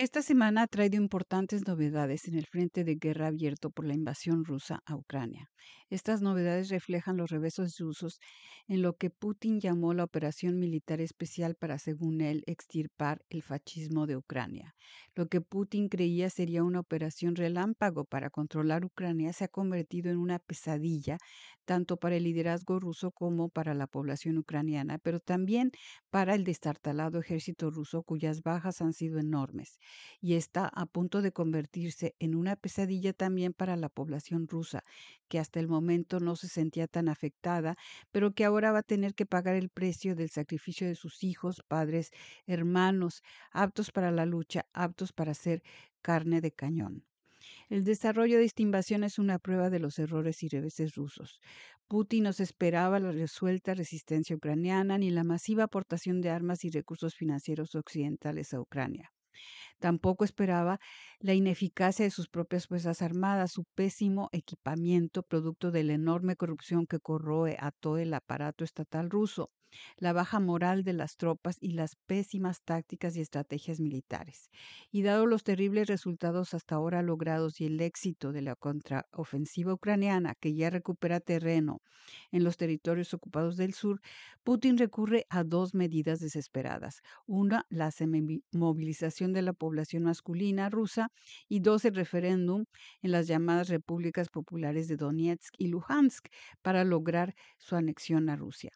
Esta semana ha traído importantes novedades en el frente de guerra abierto por la invasión rusa a Ucrania. Estas novedades reflejan los revesos rusos en lo que Putin llamó la operación militar especial para, según él, extirpar el fascismo de Ucrania. Lo que Putin creía sería una operación relámpago para controlar Ucrania se ha convertido en una pesadilla tanto para el liderazgo ruso como para la población ucraniana, pero también para el destartalado ejército ruso cuyas bajas han sido enormes y está a punto de convertirse en una pesadilla también para la población rusa, que hasta el momento no se sentía tan afectada, pero que ahora va a tener que pagar el precio del sacrificio de sus hijos, padres, hermanos, aptos para la lucha, aptos para ser carne de cañón. El desarrollo de esta invasión es una prueba de los errores y reveses rusos. Putin no esperaba la resuelta resistencia ucraniana ni la masiva aportación de armas y recursos financieros occidentales a Ucrania. Tampoco esperaba la ineficacia de sus propias Fuerzas Armadas, su pésimo equipamiento, producto de la enorme corrupción que corroe a todo el aparato estatal ruso la baja moral de las tropas y las pésimas tácticas y estrategias militares. Y dado los terribles resultados hasta ahora logrados y el éxito de la contraofensiva ucraniana, que ya recupera terreno en los territorios ocupados del sur, Putin recurre a dos medidas desesperadas. Una, la movilización de la población masculina rusa y dos, el referéndum en las llamadas repúblicas populares de Donetsk y Luhansk para lograr su anexión a Rusia.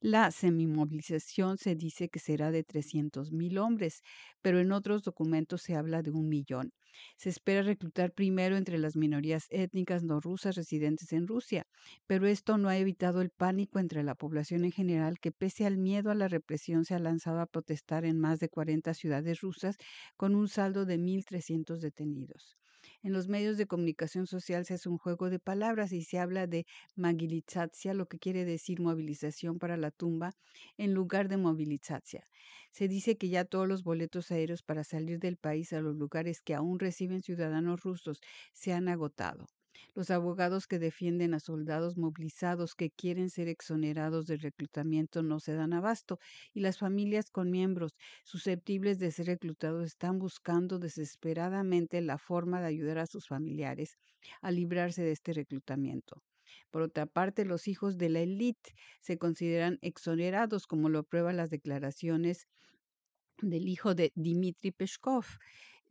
La semimovilización se dice que será de 300.000 hombres, pero en otros documentos se habla de un millón. Se espera reclutar primero entre las minorías étnicas no rusas residentes en Rusia, pero esto no ha evitado el pánico entre la población en general que pese al miedo a la represión se ha lanzado a protestar en más de 40 ciudades rusas con un saldo de 1.300 detenidos. En los medios de comunicación social se hace un juego de palabras y se habla de magilizatia, lo que quiere decir movilización para la tumba, en lugar de movilizatia. Se dice que ya todos los boletos aéreos para salir del país a los lugares que aún reciben ciudadanos rusos se han agotado. Los abogados que defienden a soldados movilizados que quieren ser exonerados del reclutamiento no se dan abasto y las familias con miembros susceptibles de ser reclutados están buscando desesperadamente la forma de ayudar a sus familiares a librarse de este reclutamiento. Por otra parte, los hijos de la élite se consideran exonerados, como lo prueban las declaraciones del hijo de Dmitry Peskov,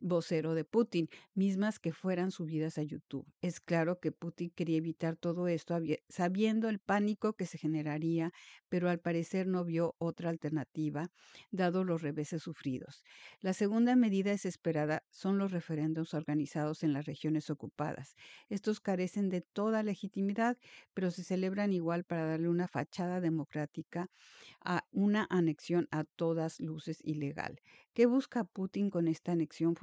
vocero de Putin, mismas que fueran subidas a YouTube. Es claro que Putin quería evitar todo esto sabiendo el pánico que se generaría, pero al parecer no vio otra alternativa, dado los reveses sufridos. La segunda medida desesperada son los referéndums organizados en las regiones ocupadas. Estos carecen de toda legitimidad, pero se celebran igual para darle una fachada democrática a una anexión a todas luces ilegal. ¿Qué busca Putin con esta anexión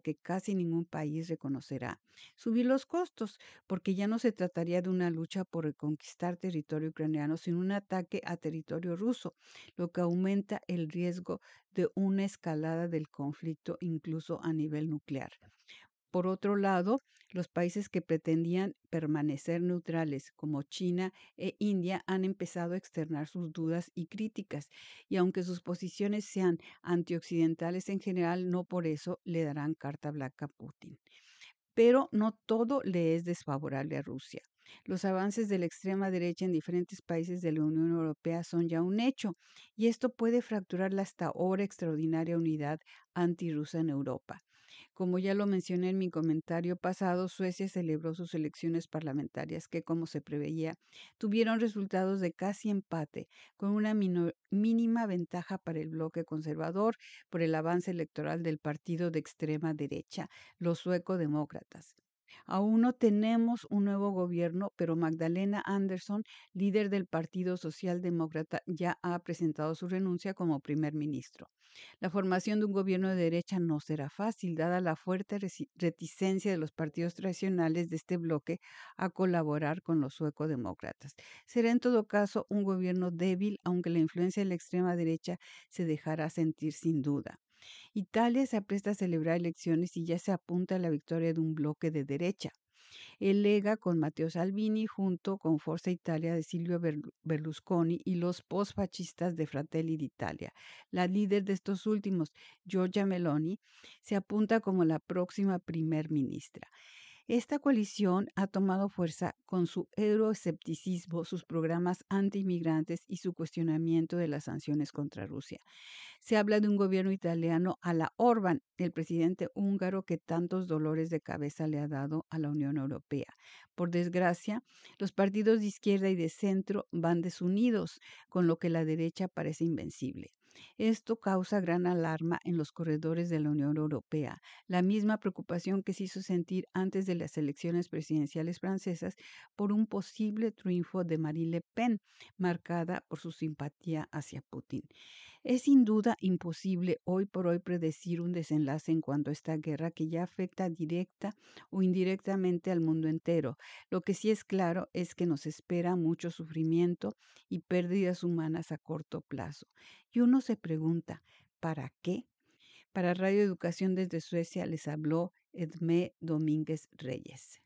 que casi ningún país reconocerá? Subir los costos, porque ya no se trataría de una lucha por reconquistar territorio ucraniano, sino un ataque a territorio ruso, lo que aumenta el riesgo de una escalada del conflicto incluso a nivel nuclear. Por otro lado, los países que pretendían permanecer neutrales, como China e India, han empezado a externar sus dudas y críticas, y aunque sus posiciones sean antioccidentales en general, no por eso le darán carta blanca a Putin. Pero no todo le es desfavorable a Rusia. Los avances de la extrema derecha en diferentes países de la Unión Europea son ya un hecho, y esto puede fracturar la hasta ahora extraordinaria unidad antirrusa en Europa. Como ya lo mencioné en mi comentario pasado, Suecia celebró sus elecciones parlamentarias que, como se preveía, tuvieron resultados de casi empate, con una mínima ventaja para el bloque conservador por el avance electoral del partido de extrema derecha, los suecodemócratas. Aún no tenemos un nuevo gobierno, pero Magdalena Andersson, líder del Partido Socialdemócrata, ya ha presentado su renuncia como primer ministro. La formación de un gobierno de derecha no será fácil, dada la fuerte reticencia de los partidos tradicionales de este bloque a colaborar con los suecodemócratas. Será en todo caso un gobierno débil, aunque la influencia de la extrema derecha se dejará sentir sin duda. Italia se apresta a celebrar elecciones y ya se apunta a la victoria de un bloque de derecha. El Lega con Matteo Salvini junto con Forza Italia de Silvio Berlusconi y los postfascistas de Fratelli d'Italia. La líder de estos últimos, Giorgia Meloni, se apunta como la próxima primer ministra. Esta coalición ha tomado fuerza con su euroescepticismo, sus programas anti-inmigrantes y su cuestionamiento de las sanciones contra Rusia. Se habla de un gobierno italiano a la Orban, el presidente húngaro que tantos dolores de cabeza le ha dado a la Unión Europea. Por desgracia, los partidos de izquierda y de centro van desunidos, con lo que la derecha parece invencible. Esto causa gran alarma en los corredores de la Unión Europea, la misma preocupación que se hizo sentir antes de las elecciones presidenciales francesas por un posible triunfo de Marine Le Pen, marcada por su simpatía hacia Putin. Es sin duda imposible hoy por hoy predecir un desenlace en cuanto a esta guerra que ya afecta directa o indirectamente al mundo entero. Lo que sí es claro es que nos espera mucho sufrimiento y pérdidas humanas a corto plazo. Y uno se pregunta, ¿para qué? Para Radio Educación desde Suecia les habló Edmé Domínguez Reyes.